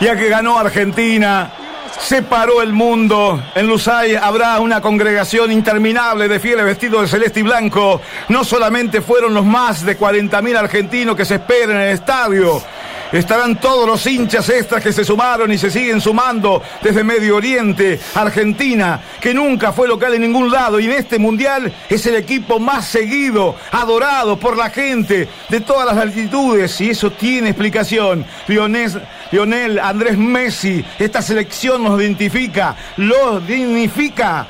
ya que ganó Argentina. Se paró el mundo. En Lusay habrá una congregación interminable de fieles vestidos de celeste y blanco. No solamente fueron los más de 40.000 argentinos que se esperan en el estadio. Estarán todos los hinchas extras que se sumaron y se siguen sumando desde Medio Oriente, Argentina, que nunca fue local en ningún lado. Y en este mundial es el equipo más seguido, adorado por la gente de todas las altitudes. Y eso tiene explicación. Lionel, Lionel Andrés Messi, esta selección nos identifica, lo dignifica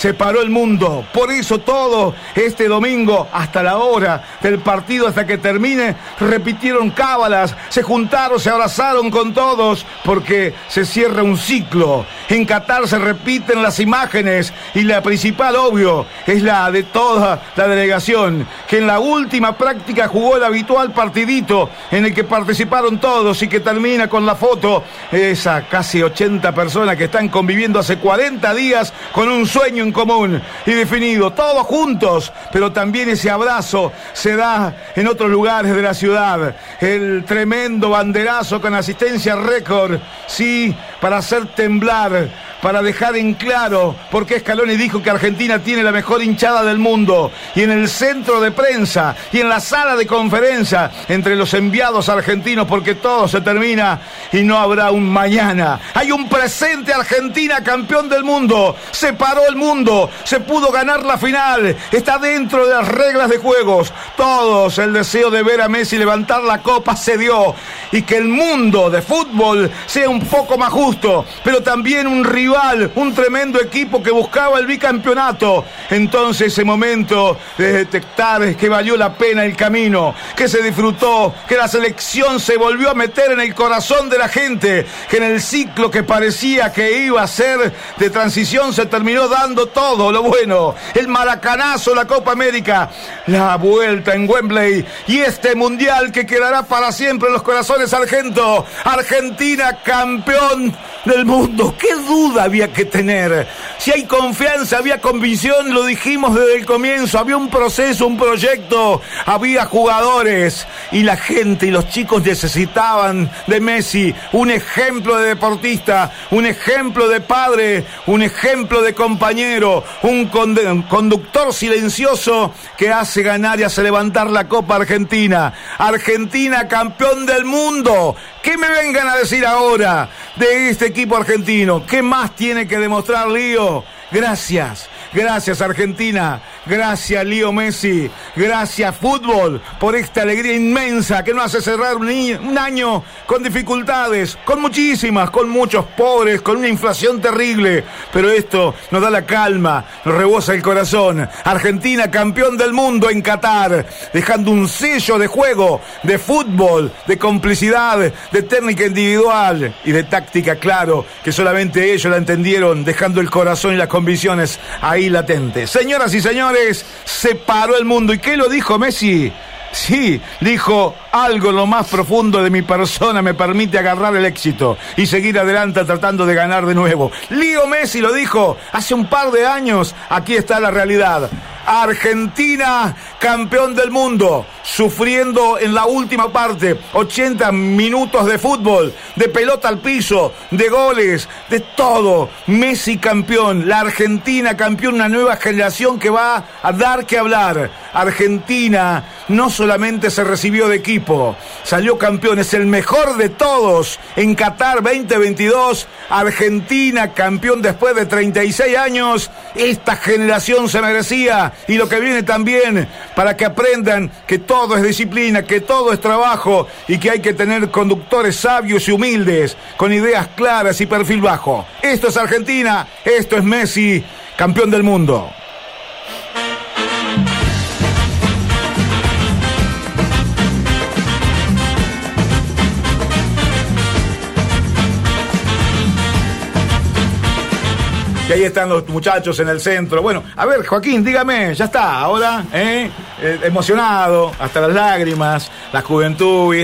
se paró el mundo. Por eso todo este domingo, hasta la hora del partido, hasta que termine, repitieron cábalas, se juntaron, se abrazaron con todos, porque se cierra un ciclo. En Qatar se repiten las imágenes y la principal, obvio, es la de toda la delegación, que en la última práctica jugó el habitual partidito en el que participaron todos y que termina con la foto, esa casi 80 personas que están conviviendo hace 40 días con un sueño común y definido, todos juntos, pero también ese abrazo se da en otros lugares de la ciudad. El tremendo banderazo con asistencia récord, sí, para hacer temblar para dejar en claro por qué Scaloni dijo que Argentina tiene la mejor hinchada del mundo. Y en el centro de prensa y en la sala de conferencia entre los enviados argentinos, porque todo se termina y no habrá un mañana. Hay un presente Argentina campeón del mundo. Se paró el mundo, se pudo ganar la final. Está dentro de las reglas de juegos. Todos el deseo de ver a Messi levantar la copa se dio. Y que el mundo de fútbol sea un poco más justo, pero también un un tremendo equipo que buscaba el bicampeonato. Entonces ese momento de detectar que valió la pena el camino, que se disfrutó, que la selección se volvió a meter en el corazón de la gente, que en el ciclo que parecía que iba a ser de transición se terminó dando todo lo bueno. El maracanazo, la Copa América, la vuelta en Wembley y este mundial que quedará para siempre en los corazones argento. Argentina campeón del mundo. ¿Qué duda? había que tener. Si hay confianza, había convicción, lo dijimos desde el comienzo, había un proceso, un proyecto, había jugadores y la gente y los chicos necesitaban de Messi un ejemplo de deportista, un ejemplo de padre, un ejemplo de compañero, un conductor silencioso que hace ganar y hace levantar la Copa Argentina. Argentina campeón del mundo. ¿Qué me vengan a decir ahora de este equipo argentino? ¿Qué más tiene que demostrar Lío? Gracias, gracias Argentina, gracias Lío Messi, gracias fútbol por esta alegría inmensa que nos hace cerrar un, año con dificultades, con muchísimas, con muchos pobres, con una inflación terrible, pero esto nos da la calma, nos rebosa el corazón. Argentina campeón del mundo en Qatar, dejando un sello de juego, de fútbol, de complicidad, de técnica individual y de táctica, claro, que solamente ellos la entendieron, dejando el corazón y la visiones ahí latentes. Señoras y señores, se paró el mundo. ¿Y qué lo dijo Messi? Sí, dijo, algo lo más profundo de mi persona me permite agarrar el éxito y seguir adelante tratando de ganar de nuevo. Lío Messi lo dijo hace un par de años, aquí está la realidad. Argentina, campeón del mundo, sufriendo en la última parte 80 minutos de fútbol, de pelota al piso, de goles, de todo. Messi campeón, la Argentina campeón, una nueva generación que va a dar que hablar. Argentina no solamente se recibió de equipo, salió campeón, es el mejor de todos en Qatar 2022. Argentina campeón después de 36 años. Esta generación se merecía y lo que viene también para que aprendan que todo es disciplina, que todo es trabajo y que hay que tener conductores sabios y humildes, con ideas claras y perfil bajo. Esto es Argentina, esto es Messi, campeón del mundo. Y ahí están los muchachos en el centro. Bueno, a ver, Joaquín, dígame, ya está, ahora, ¿eh? eh emocionado, hasta las lágrimas, la juventud.